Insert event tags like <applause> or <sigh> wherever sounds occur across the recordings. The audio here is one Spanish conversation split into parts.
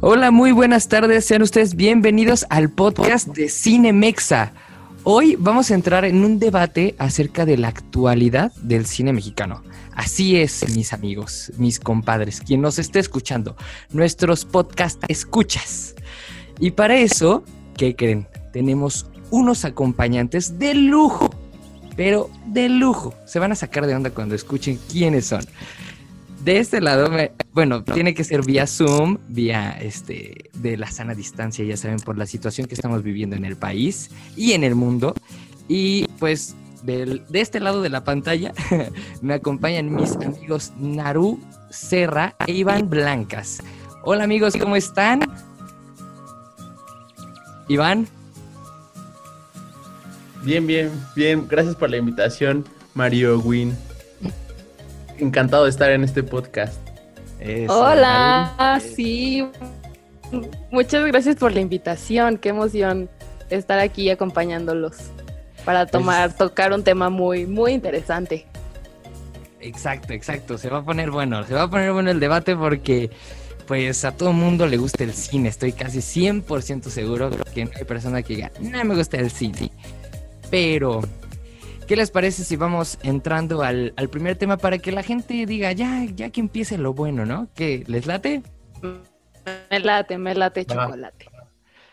Hola, muy buenas tardes. Sean ustedes bienvenidos al podcast de Cine Mexa. Hoy vamos a entrar en un debate acerca de la actualidad del cine mexicano. Así es, mis amigos, mis compadres, quien nos esté escuchando, nuestros podcast escuchas. Y para eso, ¿qué creen? Tenemos unos acompañantes de lujo, pero de lujo. Se van a sacar de onda cuando escuchen quiénes son. De este lado, bueno, tiene que ser vía Zoom, vía este, de la sana distancia, ya saben, por la situación que estamos viviendo en el país y en el mundo. Y pues de este lado de la pantalla <laughs> me acompañan mis amigos Naru Serra e Iván Blancas. Hola amigos, ¿cómo están? Iván. Bien, bien, bien. Gracias por la invitación, Mario Win encantado de estar en este podcast. Hola, sí. Muchas gracias por la invitación. Qué emoción estar aquí acompañándolos para pues tomar, tocar un tema muy, muy interesante. Exacto, exacto. Se va a poner bueno, se va a poner bueno el debate porque pues a todo mundo le gusta el cine. Estoy casi 100% seguro que no hay persona que diga, no me gusta el cine. Pero ¿Qué les parece si vamos entrando al, primer tema para que la gente diga, ya, ya que empiece lo bueno, ¿no? ¿Qué? ¿Les late? Me late, me late chocolate.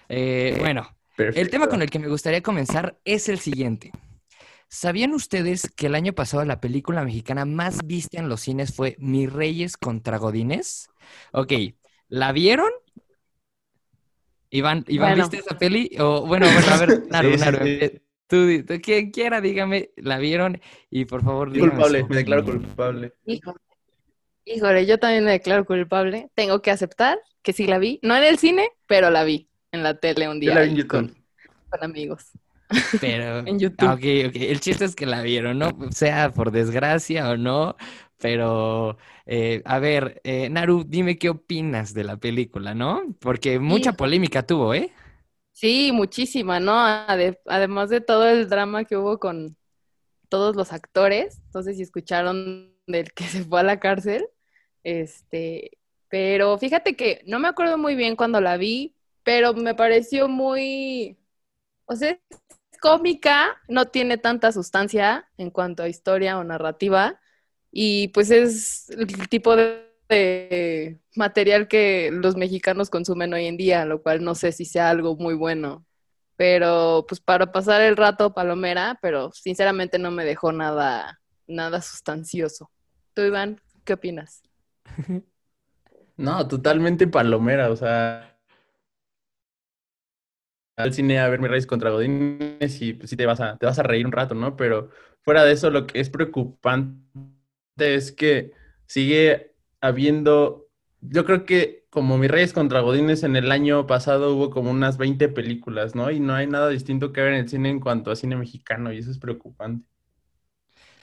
Eh, bueno, el tema con el que me gustaría comenzar es el siguiente. ¿Sabían ustedes que el año pasado la película mexicana más vista en los cines fue Mis Reyes contra Godines? Ok, ¿la vieron? Iván, ¿Iván viste esa peli? O, bueno, bueno, a ver, <laughs> Naru, Naru, eh, Tú, quien quiera, dígame, la vieron y por favor dígame. Culpable, me declaro culpable. Híjole. yo también me declaro culpable. Tengo que aceptar que sí la vi. No en el cine, pero la vi en la tele un día. Con, amigos. Pero, <laughs> en YouTube. Ok, ok. El chiste es que la vieron, ¿no? Sea por desgracia o no. Pero, eh, a ver, eh, Naru, dime qué opinas de la película, ¿no? Porque mucha polémica tuvo, ¿eh? Sí, muchísima, ¿no? además de todo el drama que hubo con todos los actores, entonces si escucharon del que <laughs> se fue a la cárcel, este, pero fíjate que no me acuerdo muy bien cuando la vi, pero me pareció muy, o sea, es cómica, no tiene tanta sustancia en cuanto a historia o narrativa, y pues es el tipo de de material que los mexicanos consumen hoy en día, lo cual no sé si sea algo muy bueno. Pero pues para pasar el rato palomera, pero sinceramente no me dejó nada, nada sustancioso. ¿Tú, Iván, qué opinas? <laughs> No, totalmente palomera, o sea, al cine a ver mi raíz contra Godines y pues sí te vas a, te vas a reír un rato, ¿no? Pero fuera de eso, lo que es preocupante es que sigue habiendo, yo creo que como Mi Reyes contra Godines en el año pasado hubo como unas 20 películas, ¿no? Y no hay nada distinto que ver en el cine en cuanto a cine mexicano y eso es preocupante.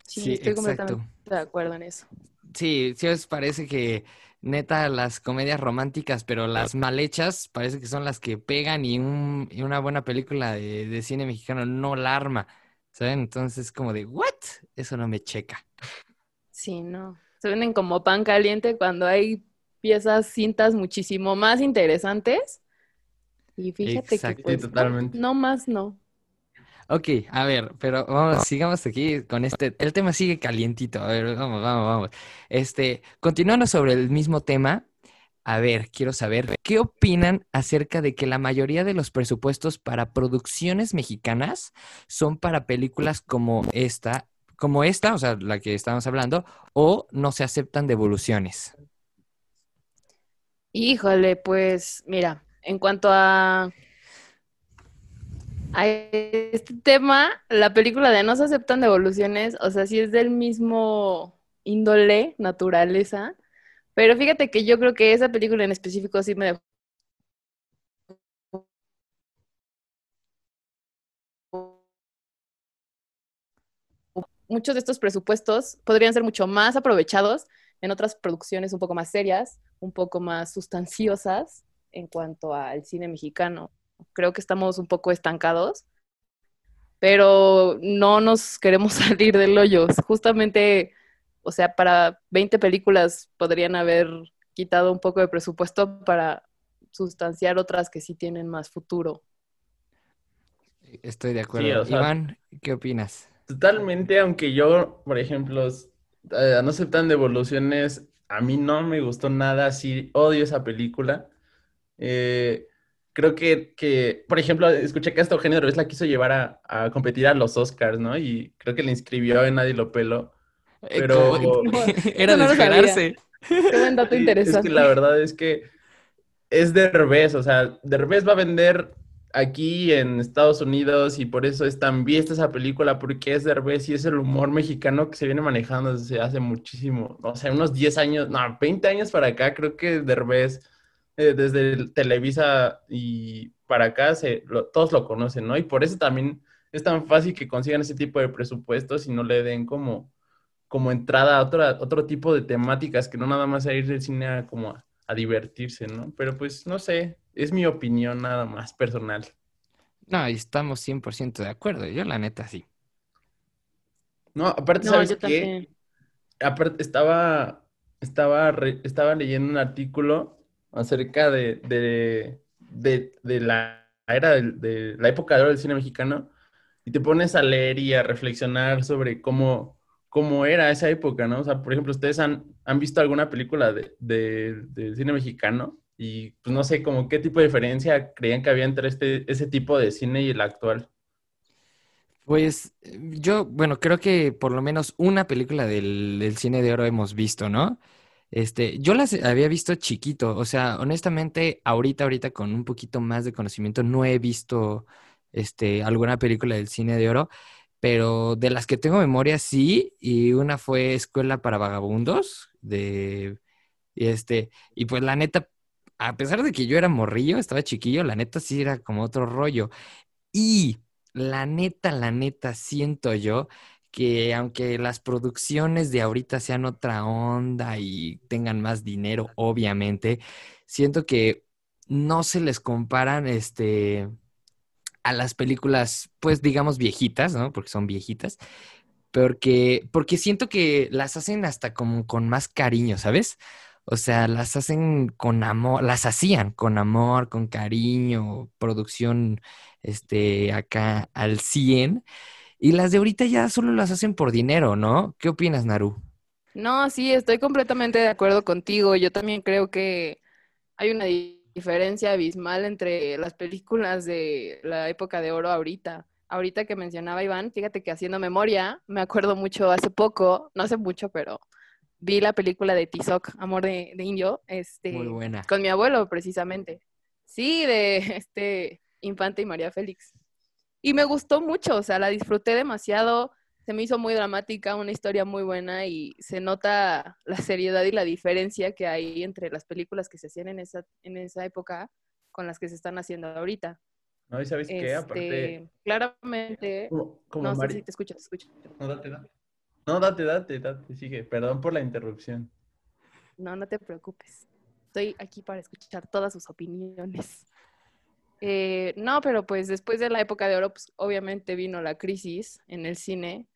Sí, estoy completamente de acuerdo en eso. Sí, sí os parece que neta las comedias románticas, pero las mal hechas, parece que son las que pegan y, un, y una buena película de, de, cine mexicano no la arma, ¿saben? Entonces como de, ¿what? Eso no me checa. Sí, no se venden como pan caliente cuando hay piezas, cintas muchísimo más interesantes. Y fíjate que pues, No, más no. Ok, a ver, pero vamos, sigamos aquí con este, el tema sigue calientito, a ver, vamos, vamos, vamos. Este, continuando sobre el mismo tema, a ver, quiero saber, ¿qué opinan acerca de que la mayoría de los presupuestos para producciones mexicanas son para películas como esta como esta, o sea, la que estamos hablando, o no se aceptan devoluciones? Híjole, pues mira, en cuanto a, a este tema, la película de No se aceptan devoluciones, o sea, sí es del mismo índole, naturaleza, pero fíjate que yo creo que esa película en específico sí me dejó muchos de estos presupuestos podrían ser mucho más aprovechados en otras producciones un poco más serias, un poco más sustanciosas en cuanto al cine mexicano. Creo que estamos un poco estancados, pero no nos queremos <laughs> salir del hoyo. Justamente, o sea, para 20 películas podrían haber quitado un poco de presupuesto para sustanciar otras que sí tienen más futuro. Estoy de acuerdo. Sí, o sea- Iván, ¿qué opinas? Totalmente, aunque yo, por ejemplo, eh, no sé tan devoluciones, a mí no me gustó nada, así odio esa película. Eh, creo que, que, por ejemplo, escuché que hasta Eugenio Derbez la quiso llevar a, a competir a los Oscars, ¿no? Y creo que le inscribió en Nadie lo pelo. Eh, Pero- <laughs> <laughs> Era sabía. desesperarse. Qué buen dato Sí, <laughs> interesante. Es que la verdad es que es Derbez, o sea, Derbez va a vender aquí en Estados Unidos y por eso es tan vista esa película, porque es Derbez y es el humor mexicano que se viene manejando desde hace muchísimo, o sea, unos 10 años, no, 20 años para acá, creo que Derbez, eh, desde el Televisa y para acá, se, lo- todos lo conocen, ¿no? Y por eso también es tan fácil que consigan ese tipo de presupuestos y no le den como como entrada a otra, otro tipo de temáticas que no nada más a ir del cine a, como a divertirse, ¿no? Pero pues no sé, es mi opinión nada más personal. No, y estamos 100% de acuerdo. Yo la neta sí. No, aparte, No, ¿sabes yo qué? también. Aparte, estaba, estaba, re- estaba leyendo un artículo acerca de, de, de, de la era del- de, la época de oro del cine mexicano y te pones a leer y a reflexionar sobre cómo, cómo era esa época, ¿no? O sea, por ejemplo, ¿ustedes han, han visto alguna película de, de, del cine mexicano? Y pues no sé, como qué tipo de diferencia creían que había entre este, ese tipo de cine y el actual. Pues eh, yo, bueno, creo que por lo menos una película del, del cine de oro hemos visto, ¿no? Este, yo las había visto chiquito, o sea, honestamente, ahorita, ahorita con un poquito más de conocimiento, no he visto, este, alguna película del cine de oro, pero de las que tengo memoria, sí, y una fue Escuela para Vagabundos, de, este, y pues la neta, a pesar de que yo era morrillo, estaba chiquillo, la neta sí era como otro rollo. Y la neta, la neta, siento yo que aunque las producciones de ahorita sean otra onda y tengan más dinero, obviamente, siento que no se les comparan este a las películas, pues digamos viejitas, ¿no? Porque son viejitas, porque, porque siento que las hacen hasta como con más cariño, ¿sabes? O sea, las hacen con amor, las hacían con amor, con cariño, producción, este, acá al 100. Y las de ahorita ya solo las hacen por dinero, ¿no? ¿Qué opinas, Naru? No, sí, estoy completamente de acuerdo contigo. Yo también creo que hay una di- diferencia abismal entre las películas de la época de oro ahorita. Ahorita que mencionaba Iván, fíjate que haciendo memoria, me acuerdo mucho hace poco, no hace mucho, pero vi la película de Tizoc, Amor de, de Indio, este, Muy buena. con mi abuelo precisamente. Sí, de <laughs> este Infante y María Félix. Y me gustó mucho, o sea, la disfruté demasiado, se me hizo muy dramática, una historia muy buena y se nota la seriedad y la diferencia que hay entre las películas que se hacían en esa, en esa época con las que se están haciendo ahorita. ¿No? ¿Y sabes qué? Aparte, Este, claramente, como, como no sé Mari- si te escucho, te escucho. No, date, date. No, date, date, date, sigue. Perdón por la interrupción. No, no te preocupes. Estoy aquí para escuchar todas sus opiniones. Eh, no, pero pues después de la época de oro, pues obviamente vino la crisis en el cine,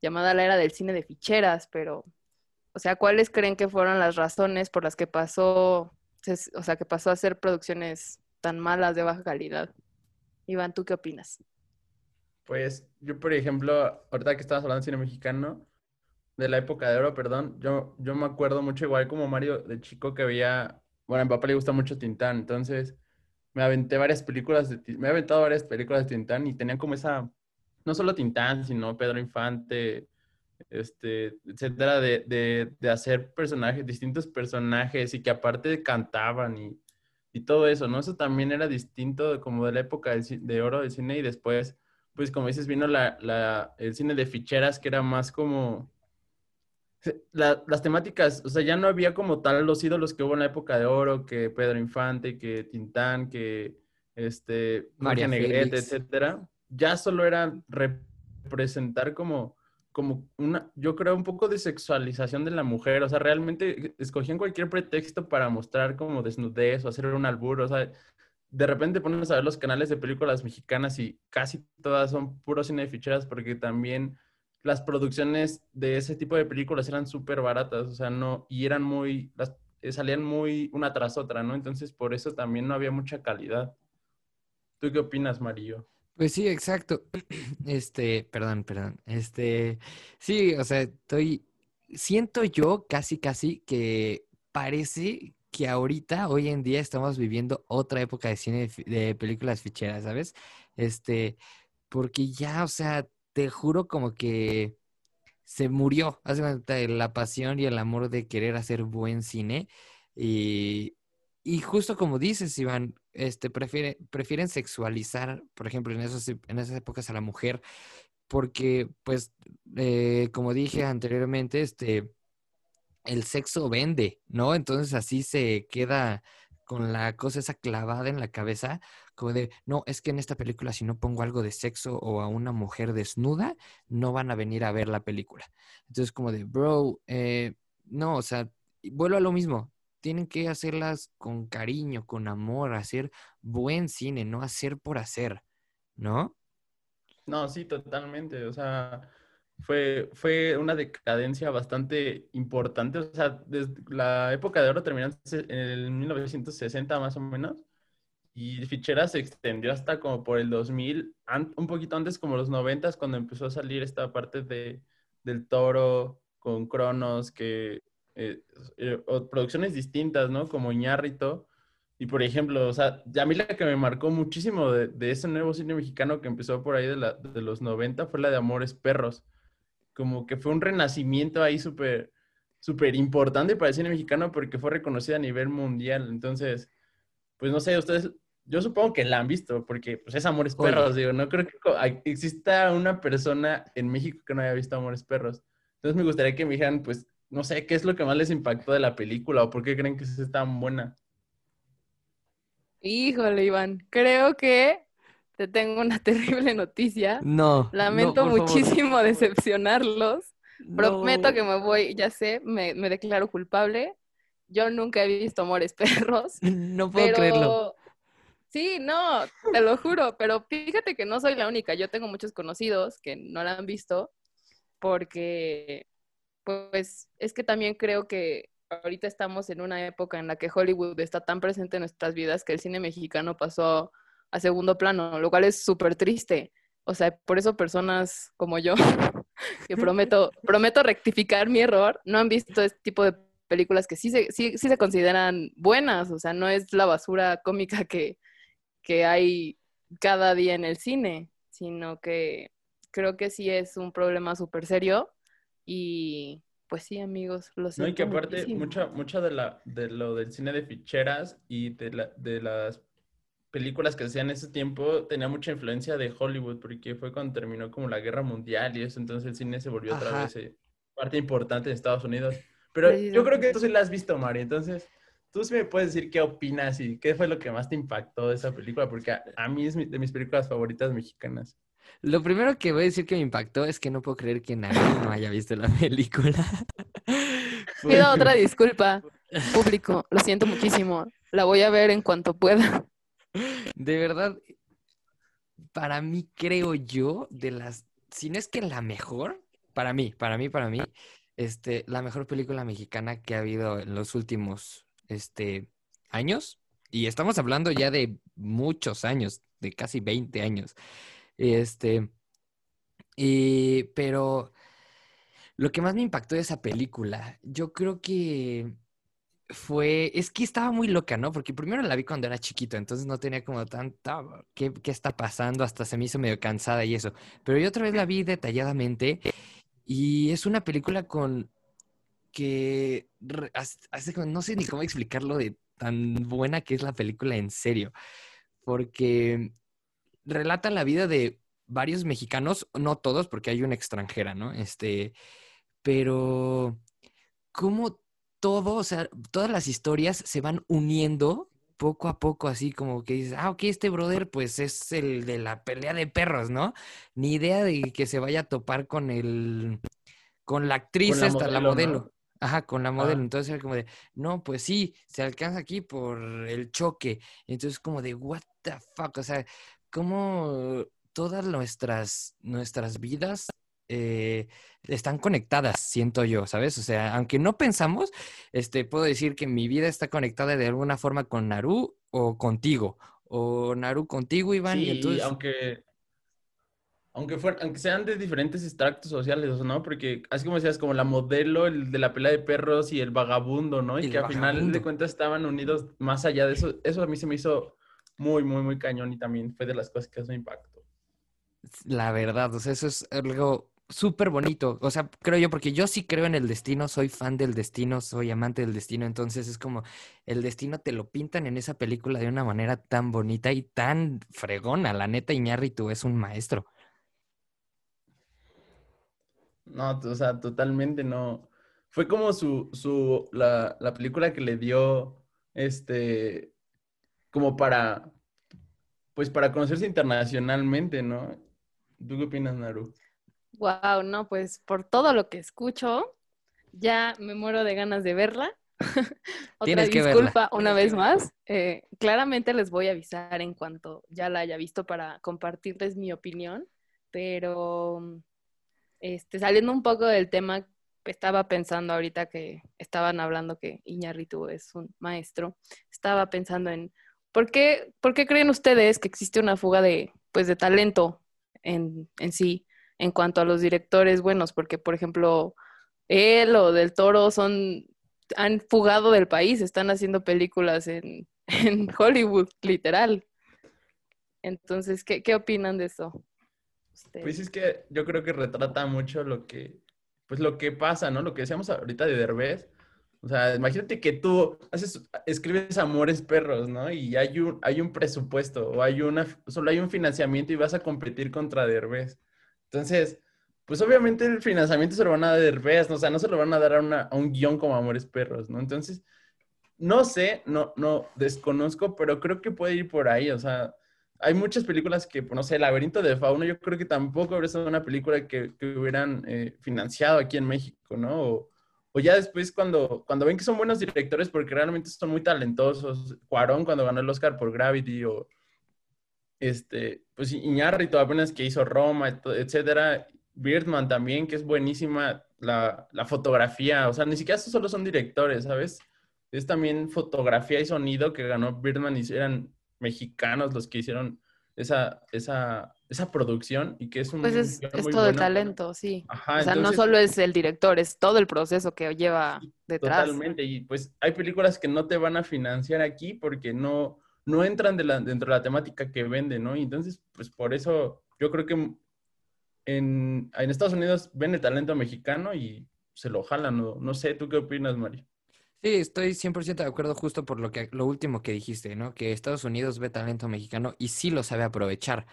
llamada la era del cine de ficheras, pero, o sea, ¿cuáles creen que fueron las razones por las que pasó, o sea, que pasó a ser producciones tan malas de baja calidad? Iván, ¿tú qué opinas? Pues yo, por ejemplo, ahorita que estabas hablando de cine mexicano, de la época de oro, perdón, yo, yo me acuerdo mucho igual como Mario de chico que veía, bueno, a mi papá le gusta mucho Tintán, entonces me aventé varias películas de, me he aventado varias películas de Tintán y tenían como esa, no solo Tintán, sino Pedro Infante, este, etcétera, de, de, de hacer personajes, distintos personajes y que aparte cantaban y, y todo eso, ¿no? Eso también era distinto de como de la época ci- de oro del cine y después, pues como dices, vino la, la, el cine de ficheras que era más como... la- las temáticas, o sea, ya no había como tal los ídolos que hubo en la época de oro, que Pedro Infante, que Tintán, que este, María Negrete, etcétera. Ya solo era representar como, como una, yo creo, un poco de sexualización de la mujer. O sea, realmente escogían cualquier pretexto para mostrar como desnudez o hacer un albur. O sea, de repente pones a ver los canales de películas mexicanas y casi todas son puro cine de ficheras porque también las producciones de ese tipo de películas eran súper baratas, o sea, no, y eran muy, eh, salían muy una tras otra, ¿no? Entonces por eso también no había mucha calidad. ¿Tú qué opinas, Mario? Pues sí, exacto. <clears throat> Este, perdón, perdón. Este, sí, o sea, estoy, siento yo casi, casi que parece que ahorita, hoy en día, estamos viviendo otra época de cine de, películas ficheras, ¿sabes? Este, porque ya, o sea, te juro como que se murió, hace la pasión y el amor de querer hacer buen cine. Y, y justo como dices, Iván, este, prefiere, prefieren sexualizar, por ejemplo, en, esos, en esas épocas a la mujer, porque, pues, eh, como dije anteriormente, este, el sexo vende, ¿no? Entonces así se queda con la cosa esa clavada en la cabeza, como de, no, es que en esta película si no pongo algo de sexo o a una mujer desnuda, no van a venir a ver la película. Entonces como de, bro, eh, no, o sea, vuelvo a lo mismo, tienen que hacerlas con cariño, con amor, hacer buen cine, no hacer por hacer, ¿no? No, sí, totalmente, o sea fue, fue una decadencia bastante importante. O sea, desde la época de oro terminó en el 1960 más o menos. Y Fichera se extendió hasta como por el 2000, un poquito antes como los 90 cuando empezó a salir esta parte de, del toro con Cronos, que eh, eh, producciones distintas, ¿no? Como Iñárritu. Y por ejemplo, o sea, a mí la que me marcó muchísimo de, de ese nuevo cine mexicano que empezó por ahí de, la, de los 90 fue la de Amores Perros como que fue un renacimiento ahí súper, súper importante para el cine mexicano porque fue reconocida a nivel mundial. Entonces, pues no sé, ustedes, yo supongo que la han visto porque pues es Amores Perros, digo, no creo que exista una persona en México que no haya visto Amores Perros. Entonces me gustaría que me dijeran, pues, no sé, ¿qué es lo que más les impactó de la película o por qué creen que es tan buena? Híjole, Iván, creo que te tengo una <laughs> terrible noticia. No. Lamento muchísimo <laughs> decepcionarlos. Prometo que me voy, ya sé, me, declaro culpable. Yo nunca he visto Amores <laughs> Perros. No puedo creerlo. Sí, no, te lo juro, pero fíjate que no soy la única. Yo tengo muchos conocidos que no la han visto porque, pues, es que también creo que ahorita estamos en una época en la que Hollywood está tan presente en nuestras vidas que el cine mexicano pasó a segundo plano, lo cual es súper triste. O sea, por eso personas como yo, <laughs> que prometo, <laughs> prometo rectificar mi error, no han visto este tipo de películas que sí se, sí, se consideran buenas, o sea, no es la basura cómica que, que hay cada día en el cine, sino que creo que sí es un problema súper serio y pues sí, amigos, lo sé. No, y que aparte, mucha, mucha de, la, de lo del cine de ficheras y de, la, de las películas que hacían en ese tiempo tenía mucha influencia de Hollywood, porque fue cuando terminó como la guerra mundial y eso, entonces el cine se volvió otra vez eh, parte importante en Estados Unidos. Pero yo creo que tú sí la has visto, Mari, entonces tú sí me puedes decir qué opinas y qué fue lo que más te impactó de esa película, porque a, mí es de mis películas favoritas mexicanas. Lo primero que voy a decir que me impactó es que no puedo creer que nadie no haya visto la <laughs> película. Pido otra disculpa, público, lo siento muchísimo. La voy a ver en cuanto pueda. De verdad, para mí creo yo, de las, si no es que la mejor, para mí, para mí, para mí, este, la mejor película mexicana que ha habido en los últimos, este, años. Y estamos hablando ya de muchos años, de casi 20 años. Este, y, pero lo que más me impactó de esa película, yo creo que fue, es que estaba muy loca, ¿no? Porque primero la vi cuando era chiquito, entonces no tenía como tanta, ¿qué, qué está pasando? Hasta se me hizo medio cansada y eso. Pero yo otra vez la vi detalladamente y es una película con que no sé ni cómo explicarlo de tan buena que es la película en serio, porque relata la vida de varios mexicanos, no todos, porque hay una extranjera, ¿no? Este, pero cómo todo, o sea, todas las historias se van uniendo poco a poco, así como que dices, ah, ok, este brother, pues es el de la pelea de perros, ¿no? Ni idea de que se vaya a topar con el, con la actriz hasta la modelo. Ajá, con la modelo. Ah. Entonces era como de, no, pues sí, se alcanza aquí por el choque. Entonces como de, what the fuck, o sea, como todas nuestras, nuestras vidas eh, están conectadas, siento yo, ¿sabes? O sea, aunque no pensamos, este, puedo decir que mi vida está conectada de alguna forma con Naru o contigo, o Naru contigo, Iván. Sí, y entonces... aunque, aunque, fueran, aunque sean de diferentes extractos sociales, ¿no? Porque así como decías, como la modelo, el de la pelea de perros y el vagabundo, ¿no? Y que al final de cuentas estaban unidos más allá de eso. Eso a mí se me hizo muy, muy, muy cañón y también fue de las cosas que eso impactó. La verdad, o sea, eso es algo súper bonito. O sea, creo yo, porque yo sí creo en el destino, soy fan del destino, soy amante del destino, entonces es como el destino te lo pintan en esa película de una manera tan bonita y tan fregona. La neta, Iñárritu es un maestro. No, o sea, totalmente no. Fue como su, su, la, la película que le dio, este, como para, pues para conocerse internacionalmente, ¿no? ¿Tú qué opinas, Naru? Wow, no, pues por todo lo que escucho, ya me muero de ganas de verla. <laughs> Otra Tienes que disculpa verla. una Tienes vez más. Eh, claramente les voy a avisar en cuanto ya la haya visto para compartirles mi opinión, pero este, saliendo un poco del tema, estaba pensando ahorita que estaban hablando que Iñárritu es un maestro, estaba pensando en ¿por qué, por qué creen ustedes que existe una fuga de, pues, de talento en, en sí? En cuanto a los directores buenos, porque por ejemplo, él o Del Toro son, han fugado del país, están haciendo películas en, <laughs> Hollywood, literal. Entonces, ¿qué, qué opinan de eso? Pues es que yo creo que retrata mucho lo que, pues lo que pasa, ¿no? Lo que decíamos ahorita de Derbez. O sea, imagínate que tú haces, escribes Amores Perros, ¿no? Y hay un, hay un presupuesto o hay una, solo hay un financiamiento y vas a competir contra Derbez. Entonces, pues obviamente el financiamiento se lo van a dar Derbez, ¿no? O sea, no se lo van a dar a, una- un guion como Amores Perros, ¿no? Entonces, no sé, no, no, desconozco, pero creo que puede ir por ahí, o sea, hay muchas películas que, pues, no sé, Laberinto de Fauno, yo creo que tampoco habría sido una película que, que hubieran eh, financiado aquí en México, ¿no? O, o ya después cuando, cuando ven que son buenos directores, porque realmente son muy talentosos, Cuarón cuando ganó el Oscar por Gravity, o este, pues Iñárritu apenas que hizo Roma, et- etcétera, Birdman también, que es buenísima la, la fotografía, o sea, ni siquiera solo son directores, ¿sabes? Es también fotografía y sonido que ganó Birdman y eran mexicanos los que hicieron esa, esa, esa producción y que es un Pues es, guion es muy todo el talento, sí. Ajá, o sea, no solo es el director, es todo el proceso que lleva detrás. Totalmente, y pues hay películas que no te van a financiar aquí porque no, no entran dentro de la temática que venden, ¿no? Y entonces, pues por eso yo creo que en, en Estados Unidos ven el talento mexicano y se lo jalan, ¿no? No sé, ¿tú qué opinas, Mari? Sí, estoy 100% de acuerdo justo por lo que lo último que dijiste, ¿no? Que Estados Unidos ve talento mexicano y sí lo sabe aprovechar.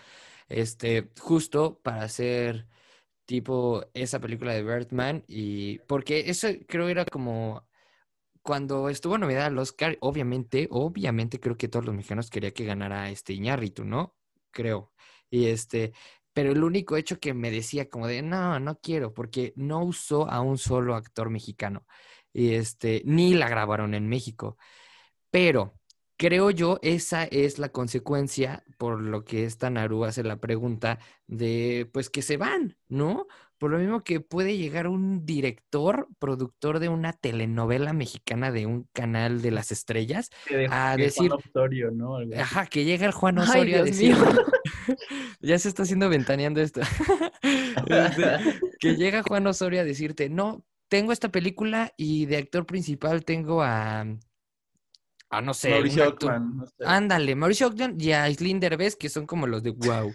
Este, justo para hacer tipo esa película de Birdman y porque eso creo era como cuando estuvo nominada al Oscar, obviamente, obviamente creo que todos los mexicanos querían que ganara este Iñárritu, ¿no? Creo. Y este, pero el único hecho que me decía como de, no, no quiero, porque no usó a un solo actor mexicano. Y este, ni la grabaron en México. Pero creo yo esa es la consecuencia por lo que esta Naru hace la pregunta de, pues que se van, ¿no? Por lo mismo que puede llegar un director, productor de una telenovela mexicana de un canal de las estrellas, a Que decir, Juan Osorio, ¿no? Ajá, que llega el Juan Ay, Osorio a decir, mío. <laughs> ya se está haciendo ventaneando esto, <laughs> Este, que llega Juan Osorio a decirte, no, tengo esta película y de actor principal tengo a, a no sé, Mauricio Ockman, no sé. Ándale, Mauricio Ogden y Aislinn Derbez, que son como los de wow.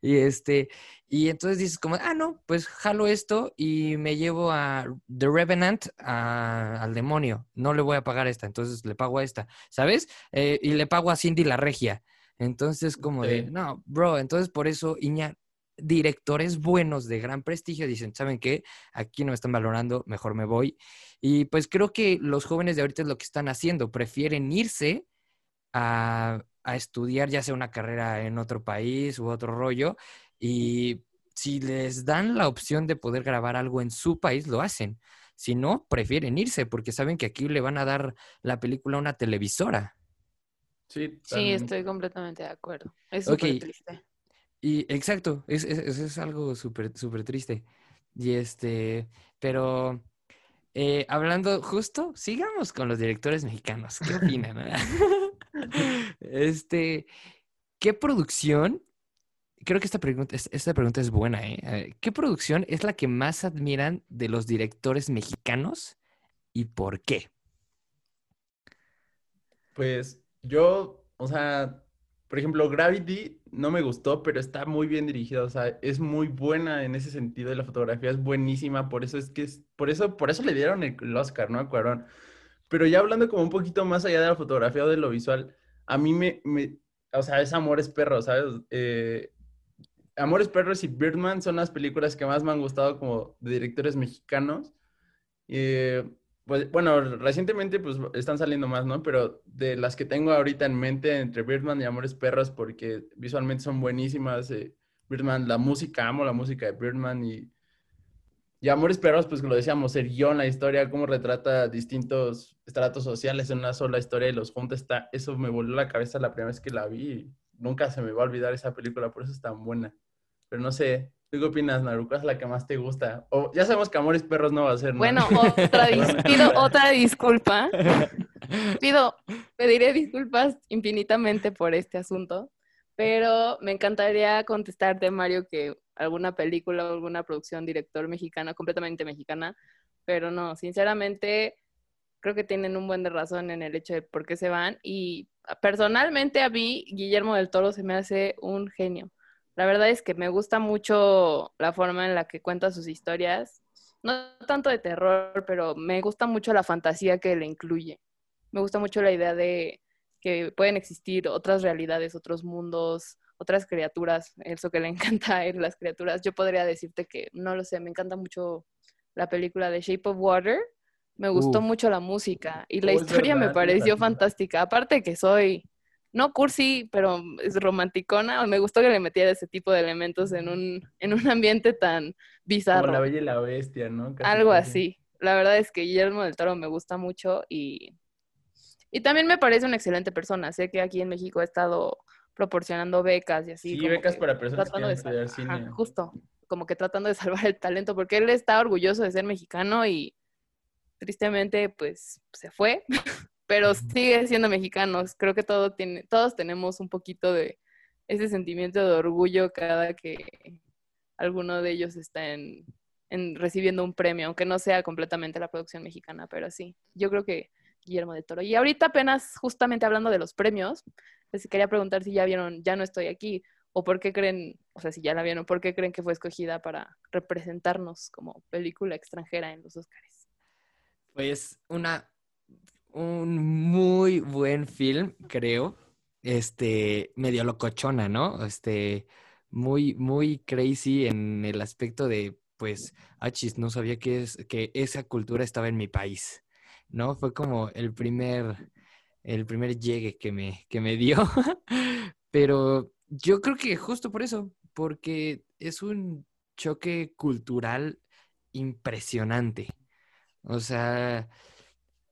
Y este, y entonces dices como, ah, no, pues jalo esto y me llevo a The Revenant a- al demonio. No le voy a pagar esta, entonces le pago a esta, ¿sabes? Eh, y le pago a Cindy la Regia. Entonces, como de, no, bro, entonces por eso, Iña, directores buenos de gran prestigio dicen, ¿saben qué? Aquí no me están valorando, mejor me voy. Y pues creo que los jóvenes de ahorita es lo que están haciendo, prefieren irse a, a estudiar ya sea una carrera en otro país u otro rollo y si les dan la opción de poder grabar algo en su país, lo hacen. Si no, prefieren irse porque saben que aquí le van a dar la película a una televisora. Sí, Sí, estoy completamente de acuerdo. Es súper triste. Y exacto, es, es, es- es algo súper súper triste. Y este, pero eh, hablando justo, sigamos con los directores mexicanos. ¿Qué opinan? <laughs> <laughs> este, ¿qué producción? Creo que esta pregunta, esta pregunta es buena, ¿eh? ¿Qué producción es la que más admiran de los directores mexicanos y por qué? Pues yo, o sea, por ejemplo, Gravity no me gustó, pero está muy bien dirigida, o sea, es muy buena en ese sentido y la fotografía es buenísima, por eso es que es, por eso, por eso le dieron el, Oscar, ¿no? A Cuarón. Pero ya hablando como un poquito más allá de la fotografía o de lo visual, a mí me, me o sea, es Amores Perros, ¿sabes? Eh, Amores Perros y Birdman son las películas que más me han gustado como de directores mexicanos. Eh, pues, bueno, recientemente pues están saliendo más, ¿no? Pero de las que tengo ahorita en mente entre Birdman y Amores Perros, porque visualmente son buenísimas. Eh, Birdman, la música, amo la música de Birdman y, y Amores Perros, pues lo decíamos, el guion, la historia, cómo retrata distintos estratos sociales en una sola historia y los junta, está, eso me volvió la cabeza la primera vez que la vi y nunca se me va a olvidar esa película, por eso es tan buena. Pero no sé, ¿Tú qué opinas, Naruka? es la que más te gusta? O ya sabemos que Amores Perros no va a ser, ¿no? Bueno, <laughs> otra pido otra disculpa. <laughs> Pido, pediré disculpas infinitamente por este asunto, pero me encantaría contestarte, Mario, que alguna película o alguna producción, director mexicana, completamente mexicana, pero no, sinceramente creo que tienen un buen de razón en el hecho de por qué se van y personalmente a mí Guillermo del Toro se me hace un genio. La verdad es que me gusta mucho la forma en la que cuenta sus historias. No tanto de terror, pero me gusta mucho la fantasía que le incluye. Me gusta mucho la idea de que pueden existir otras realidades, otros mundos, otras criaturas. Eso que le <laughs> encanta en las criaturas. Yo podría decirte que, no lo sé, me encanta mucho la película de Shape of Water. Me gustó mucho la música y la historia me pareció fantástica. Aparte que soy no cursi, pero es romanticona. Me gustó que le metiera ese tipo de elementos en un, en un ambiente tan bizarro. Como la bella y la bestia, ¿no? Algo así. La verdad es que Guillermo del Toro me gusta mucho y, y también me parece una excelente persona. Sé que aquí en México ha estado proporcionando becas y así. Sí, becas para personas que quieren estudiar cine. justo, como que tratando de <laughs> salvar el talento, porque él está orgulloso de ser mexicano y tristemente pues se fue. <laughs> pero sigue siendo mexicanos. Creo que todo tiene, todos tenemos un poquito de ese sentimiento de orgullo cada que alguno de ellos está en, recibiendo un premio, aunque no sea completamente la producción mexicana, pero sí, yo creo que Guillermo de Toro. Y ahorita apenas justamente hablando de los premios, les quería preguntar si ya vieron Ya no estoy aquí, o por qué creen, o sea, si ya la vieron, ¿por qué creen que fue escogida para representarnos como película extranjera en los Oscars? Pues una un muy buen film, creo. Este, medio locochona, ¿no? Este, muy, muy crazy en el aspecto de, pues, achis, no sabía que, es, que esa cultura estaba en mi país, ¿no? Fue como el primer, el primer llegue que me, que me dio. <laughs> Pero yo creo que justo por eso, porque es un choque cultural impresionante. O sea,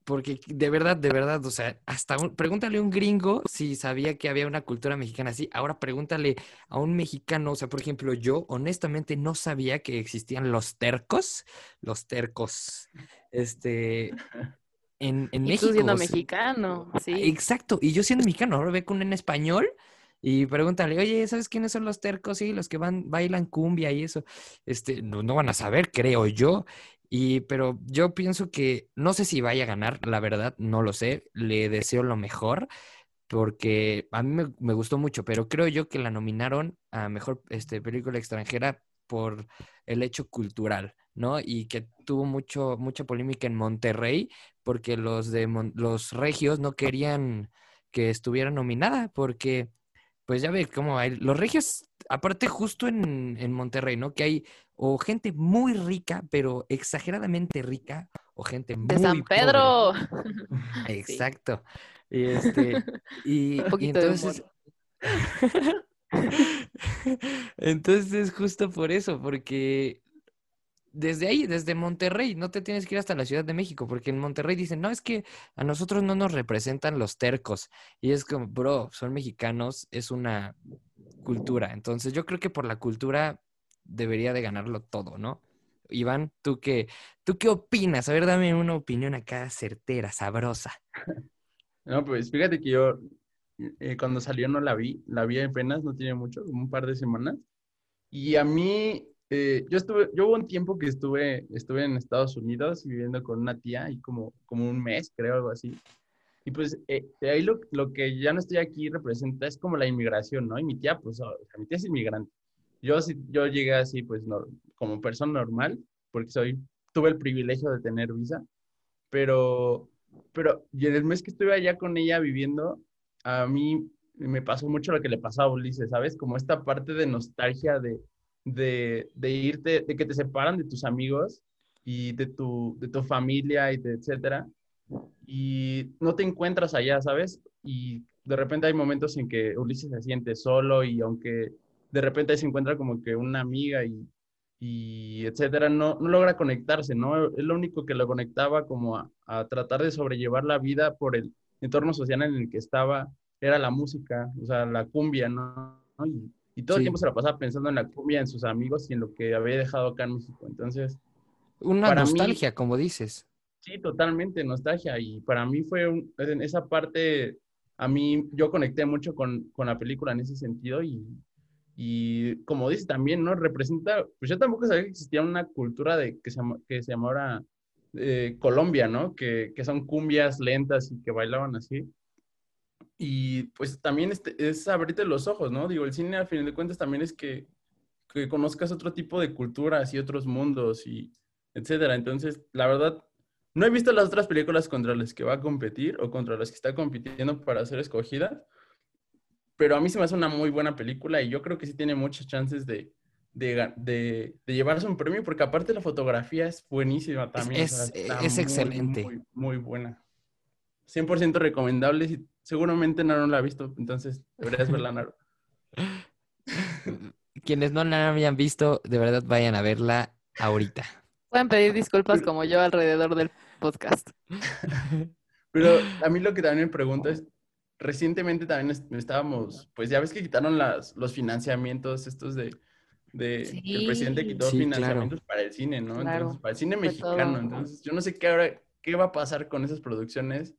porque de verdad, de verdad, o sea, hasta pregúntale a un gringo si sabía que había una cultura mexicana así. Ahora pregúntale a un mexicano, o sea, por ejemplo, yo honestamente no sabía que existían los tercos, los tercos, este, <laughs> en, en y México. Tú siendo mexicano, sí. Exacto, y yo siendo mexicano, ahora ve con un en español y pregúntale, oye, ¿sabes quiénes son los tercos? Sí, los que van, bailan cumbia y eso. Este, no, no van a saber, creo yo. Y, pero yo pienso que no sé si vaya a ganar, la verdad, no lo sé. Le deseo lo mejor porque a mí me, gustó mucho, pero creo yo que la nominaron a mejor este, película extranjera por el hecho cultural, ¿no? Y que tuvo mucho, mucha polémica en Monterrey porque los de los regios no querían que estuviera nominada porque pues ya ve cómo hay los regios, aparte justo en, en Monterrey, ¿no? Que hay o gente muy rica, pero exageradamente rica, o gente muy de San Pedro. <laughs> <laughs> Exacto. Y este, <laughs> y, entonces, entonces justo por eso, porque desde ahí, desde Monterrey, no te tienes que ir hasta la Ciudad de México, porque en Monterrey dicen, no, es que a nosotros no nos representan los tercos. Y es como, bro, son mexicanos, es una cultura. Entonces yo creo que por la cultura debería de ganarlo todo, ¿no? Iván, ¿tú qué, ¿tú qué opinas? A ver, dame una opinión acá certera, sabrosa. <laughs> No, pues fíjate que yo eh, cuando salió no la vi, la vi apenas, no tiene mucho, un par de semanas. Y a mí, eh, yo estuve, yo hubo un tiempo que estuve, estuve en Estados Unidos viviendo con una tía y como, como un mes, creo, algo así. Y pues eh, de ahí lo, lo, que ya no estoy aquí representa es como la inmigración, ¿no? Y mi tía, pues, o sea, mi tía es inmigrante. Yo, yo llegué así, pues, como persona normal, porque soy, tuve el privilegio de tener visa, pero, pero y en el mes que estuve allá con ella viviendo, a mí me pasó mucho lo que le pasaba a Ulises, ¿sabes? Como esta parte de nostalgia de, de, de irte, de que te separan de tus amigos y de tu, de tu familia y de etcétera, y no te encuentras allá, ¿sabes? Y de repente hay momentos en que Ulises se siente solo y aunque de repente se encuentra como que una amiga y, y etcétera, no, no logra conectarse, ¿no? Es lo único que lo conectaba como a, a tratar de sobrellevar la vida por el entorno social en el que estaba, era la música, o sea, la cumbia, ¿no? Y, y todo el tiempo se la pasaba pensando en la cumbia, en sus amigos y en lo que había dejado acá en México. Entonces... Una nostalgia, como dices. Sí, totalmente, nostalgia. Y para mí fue en esa parte, a mí yo conecté mucho con, con la película en ese sentido y, y como dice también, ¿no? Representa, pues yo tampoco sabía que existía una cultura de, que, se, que se llamaba eh, Colombia, ¿no? Que, que, son cumbias lentas y que bailaban así. Y pues también este, es abrirte los ojos, ¿no? Digo, el cine a fin de cuentas también es que, que conozcas otro tipo de culturas y otros mundos y etcétera. Entonces, la verdad, no he visto las otras películas contra las que va a competir o contra las que está compitiendo para ser escogida, pero a mí se me hace una muy buena película y yo creo que sí tiene muchas chances de, de, de, de llevarse un premio porque aparte la fotografía es buenísima también. Es, es excelente. Muy, muy, buena. 100% recomendable y seguramente Naro no la ha visto, entonces deberías verla, Naro. <laughs> Quienes no la habían visto, de verdad vayan a verla ahorita. Pueden pedir disculpas como yo alrededor del podcast. <laughs> Pero a mí lo que también me pregunto es, recientemente también estábamos, pues ya ves que quitaron las, los financiamientos estos de, de el presidente quitó financiamientos para el cine, ¿no? Entonces, para el cine mexicano. Entonces, yo no sé qué ahora, qué va a pasar con esas producciones.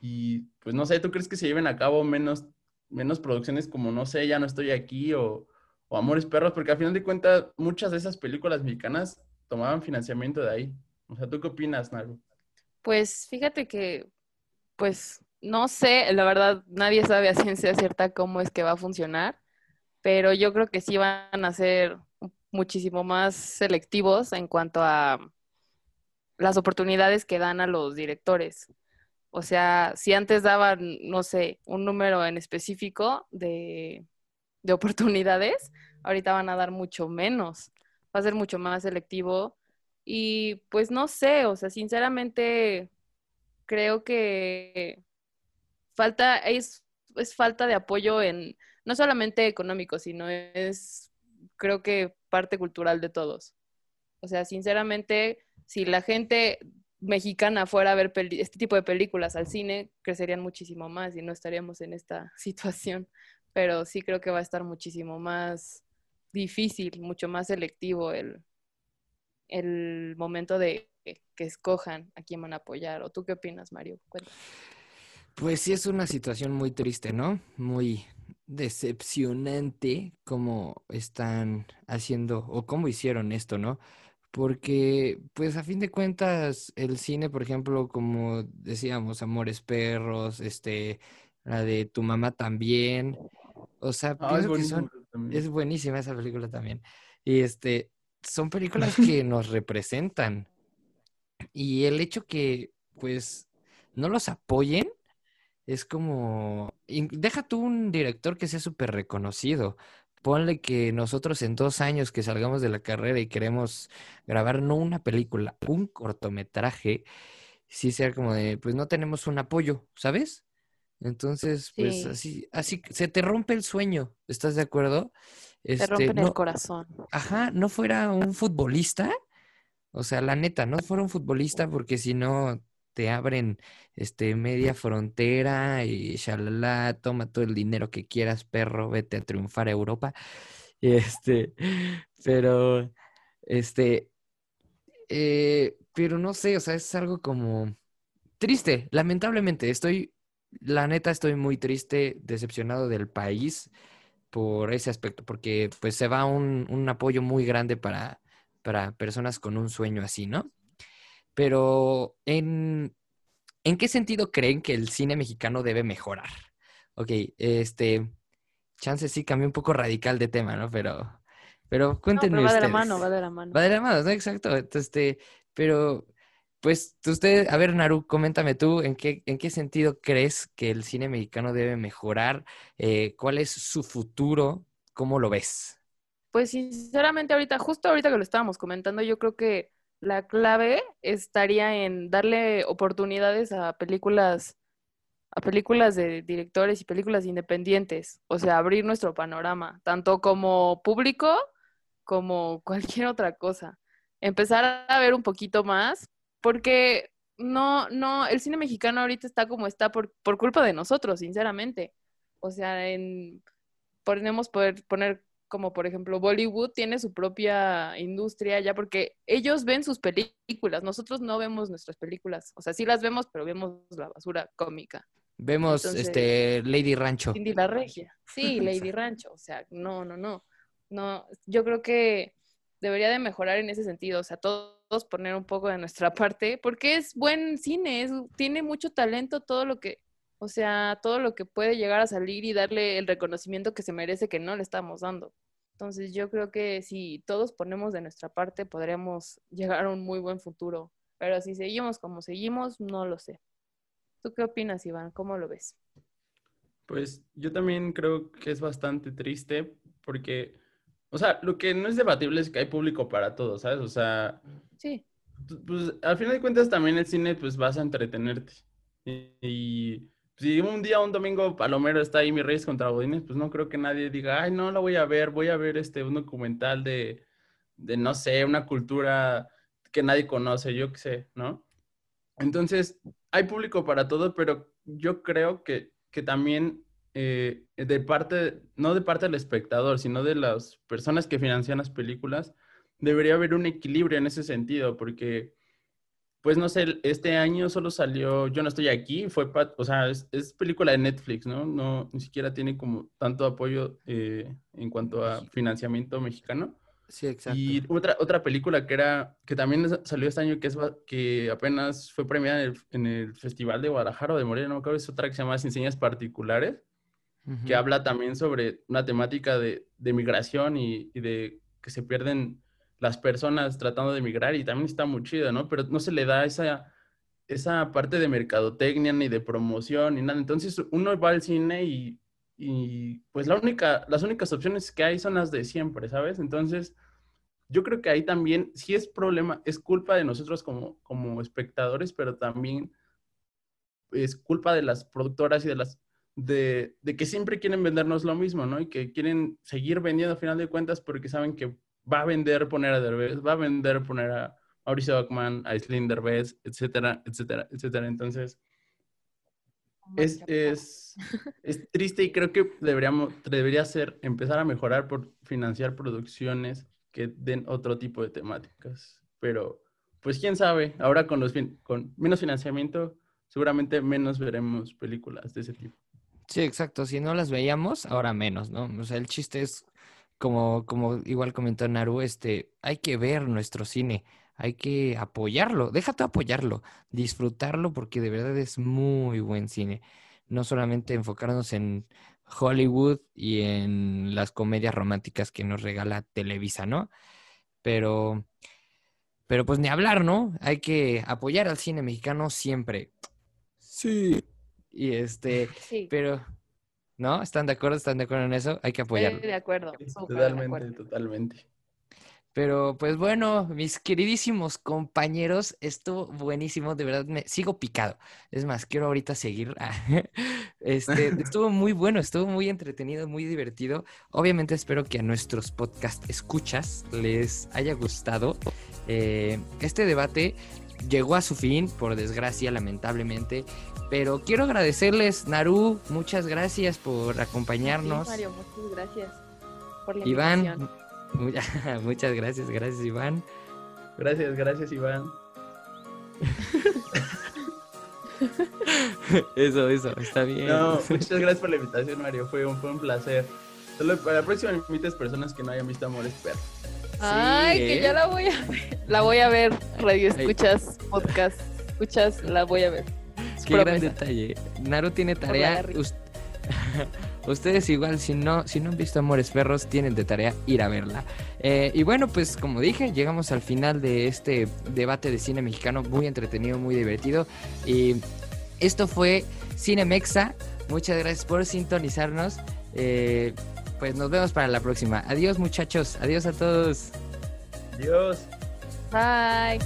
Y pues no sé, ¿tú crees que se lleven a cabo menos, menos producciones como, no sé, ya no estoy aquí o, o Amores Perros? Porque al final de cuentas, muchas de esas películas mexicanas tomaban financiamiento de ahí. O sea, ¿tú qué opinas, Naru? Pues fíjate que, pues no sé, la verdad, nadie sabe a ciencia cierta cómo es que va a funcionar, pero yo creo que sí van a ser muchísimo más selectivos en cuanto a las oportunidades que dan a los directores. O sea, si antes daban, no sé, un número en específico de, de oportunidades, ahorita van a dar mucho menos va a ser mucho más selectivo. Y pues no sé, o sea, sinceramente creo que falta, es, es falta de apoyo en, no solamente económico, sino es, creo que parte cultural de todos. O sea, sinceramente, si la gente mexicana fuera a ver este tipo de películas al cine, crecerían muchísimo más y no estaríamos en esta <laughs> situación. Pero sí creo que va a estar muchísimo más difícil, mucho más selectivo el, el momento de que escojan a quién van a apoyar. ¿O tú qué opinas, Mario? Pues sí es una situación muy triste, ¿no? Muy decepcionante cómo están haciendo o cómo hicieron esto, ¿no? Porque, pues a fin de cuentas, el cine, por ejemplo, como decíamos, Amores Perros, este, la de Tu Mamá también, o sea, ah, pienso que son es buenísima esa película también. Y este, son películas que nos representan. Y el hecho que, pues, no los apoyen es como. Deja tú un director que sea súper reconocido. Ponle que nosotros en dos años que salgamos de la carrera y queremos grabar no una película, un cortometraje, sí sea como de, pues no tenemos un apoyo, ¿sabes? Entonces, pues así, así se te rompe el sueño, ¿estás de acuerdo? Te este, rompen el corazón. Ajá, no fuera un futbolista, o sea, la neta, no fuera un futbolista porque si no te abren este media frontera y shalala, toma todo el dinero que quieras, perro, vete a triunfar a Europa. <laughs> Este, pero este Eh, pero no sé, o sea, es algo como triste, lamentablemente. Estoy, la neta, estoy muy triste, decepcionado del país por ese aspecto, porque pues se va un, un apoyo muy grande para, para personas con un sueño así, ¿no? Pero ¿en, ¿en qué sentido creen que el cine mexicano debe mejorar? Ok, este, chance sí cambió un poco radical de tema, ¿no? Pero, pero cuéntenme no, pero va de la mano, va de la mano. Va de la mano, ¿no? Exacto. Entonces, este, pero, pues, usted, a ver, Naru, coméntame tú, ¿en qué, en qué sentido crees que el cine mexicano debe mejorar? Eh, ¿cuál es su futuro? ¿Cómo lo ves? Pues sinceramente ahorita, justo ahorita que lo estábamos comentando, yo creo que la clave estaría en darle oportunidades a películas, a películas de directores y películas independientes, o sea, abrir nuestro panorama, tanto como público como <laughs> cualquier otra cosa. Empezar a ver un poquito más, porque no, no, el cine mexicano ahorita está como está por, por culpa de nosotros, sinceramente. O sea, en, podemos poder poner como por ejemplo Bollywood tiene su propia industria ya porque ellos ven sus películas, nosotros no vemos nuestras películas, o sea, sí las vemos, pero vemos la basura cómica. Vemos, Entonces- este, Lady Rancho. Cindy la Regia. Sí, <laughs> Lady Rancho, o sea, no, no, no. No, yo creo que debería de mejorar en ese sentido, o sea, todos poner un poco de nuestra parte, porque es buen cine, es, tiene mucho talento todo lo que, o sea, todo lo que puede llegar a salir y darle el reconocimiento que se merece que no le estamos dando. Entonces, yo creo que si todos ponemos de nuestra parte, podríamos <laughs> llegar a un muy buen futuro. Pero si seguimos como seguimos, no lo sé. ¿Tú qué opinas, Iván? ¿Cómo lo ves? Pues yo también creo que es bastante triste porque, o sea, lo que no es debatible es que hay público para todo, ¿sabes? O sea, Sí. pues al final de cuentas también el cine pues vas a entretenerte. Y, y si un día, un domingo, Palomero está ahí, Mi Reyes contra Godines, pues no creo que nadie diga, ay, no, la voy a ver, voy a ver este, un documental de, de, no sé, una cultura que nadie conoce, yo qué sé, ¿no? Entonces, hay público para todo, pero yo creo que, que también eh, de parte, no de parte del espectador, sino de las personas que financian las películas, debería haber un equilibrio en ese sentido, porque, pues no sé, este año solo salió Yo no estoy aquí, fue, pa- o sea, es, es película de Netflix, ¿no? No, ni siquiera tiene como tanto apoyo eh, en cuanto a financiamiento mexicano. Sí, exacto. Y otra, otra película que era, que también salió este año, que es que apenas fue premiada en el, en el Festival de Guadalajara o de Morelia, no me acuerdo, es otra que se llama Sin Señas Particulares, Ujú. que habla también sobre una temática de, de migración y, y de que se pierden las personas tratando de migrar y también está muy chido, ¿no? Pero no se le da esa, esa parte de mercadotecnia ni de promoción ni nada. Entonces uno va al cine y, y pues la única, las únicas opciones que hay son las de siempre, ¿sabes? Entonces yo creo que ahí también sí es problema, es culpa de nosotros como, como espectadores, pero también es culpa de las productoras y de las de, de que siempre quieren vendernos lo mismo, ¿no? Y que quieren seguir vendiendo a final de cuentas porque saben que va a vender poner a Derbez, va a vender poner a Mauricio Bachman, a Aislinn Derbez, etcétera, etcétera, etcétera. Entonces, es, es, es triste y creo que deberíamos, debería ser empezar a mejorar por financiar producciones que den otro tipo de temáticas. Pero, pues quién sabe, ahora con, los, fin- con menos financiamiento, seguramente menos veremos películas de ese tipo. Sí, exacto. Si no las veíamos, ahora menos, ¿no? O sea, el chiste es, como, como igual comentó Naru, este, hay que ver nuestro cine, hay que apoyarlo, déjate apoyarlo, disfrutarlo porque de verdad es muy buen cine. No solamente enfocarnos en Hollywood y en las comedias románticas que nos regala Televisa, ¿no? Pero, pero pues ni hablar, ¿no? Hay que apoyar al cine mexicano siempre. Sí. Y este, Sí, pero, ¿no? ¿Están de acuerdo? ¿Están de acuerdo en eso? Hay que apoyarlo. estoy de acuerdo. de Totalmente, acuerdo. totalmente. Pero, pues bueno, mis queridísimos compañeros, estuvo buenísimo, de verdad me sigo picado. Es más, quiero ahorita seguir. <laughs> Este, <laughs> estuvo muy bueno, estuvo muy entretenido, muy divertido. Obviamente espero que a nuestros podcast escuchas les haya gustado. Eh, este debate llegó a su fin, por desgracia, lamentablemente. Pero quiero agradecerles, Naru, muchas gracias por acompañarnos. Sí, Mario, muchas gracias por la Iván, <laughs> muchas gracias, gracias Iván. Gracias, gracias, Iván. <laughs> Eso, eso, está bien. No, <laughs> muchas gracias por la invitación, Mario. Fue un, fue un placer. Solo para la próxima invites personas que no hayan visto Amores Perros. Ay, que ¿eh? ya la voy a ver. La voy a ver, radio escuchas, podcast, escuchas, la voy a ver. Es Qué gran detalle. Naru tiene tarea. <laughs> Ustedes igual, si no, si no han visto Amores Perros, tienen de tarea ir a verla. Eh, y bueno, pues como dije, llegamos al final de este debate de cine mexicano, muy entretenido, muy divertido. Y esto fue Cinemexa. Muchas gracias por sintonizarnos. Eh, pues nos vemos para la próxima. Adiós muchachos, adiós a todos. Adiós. Bye.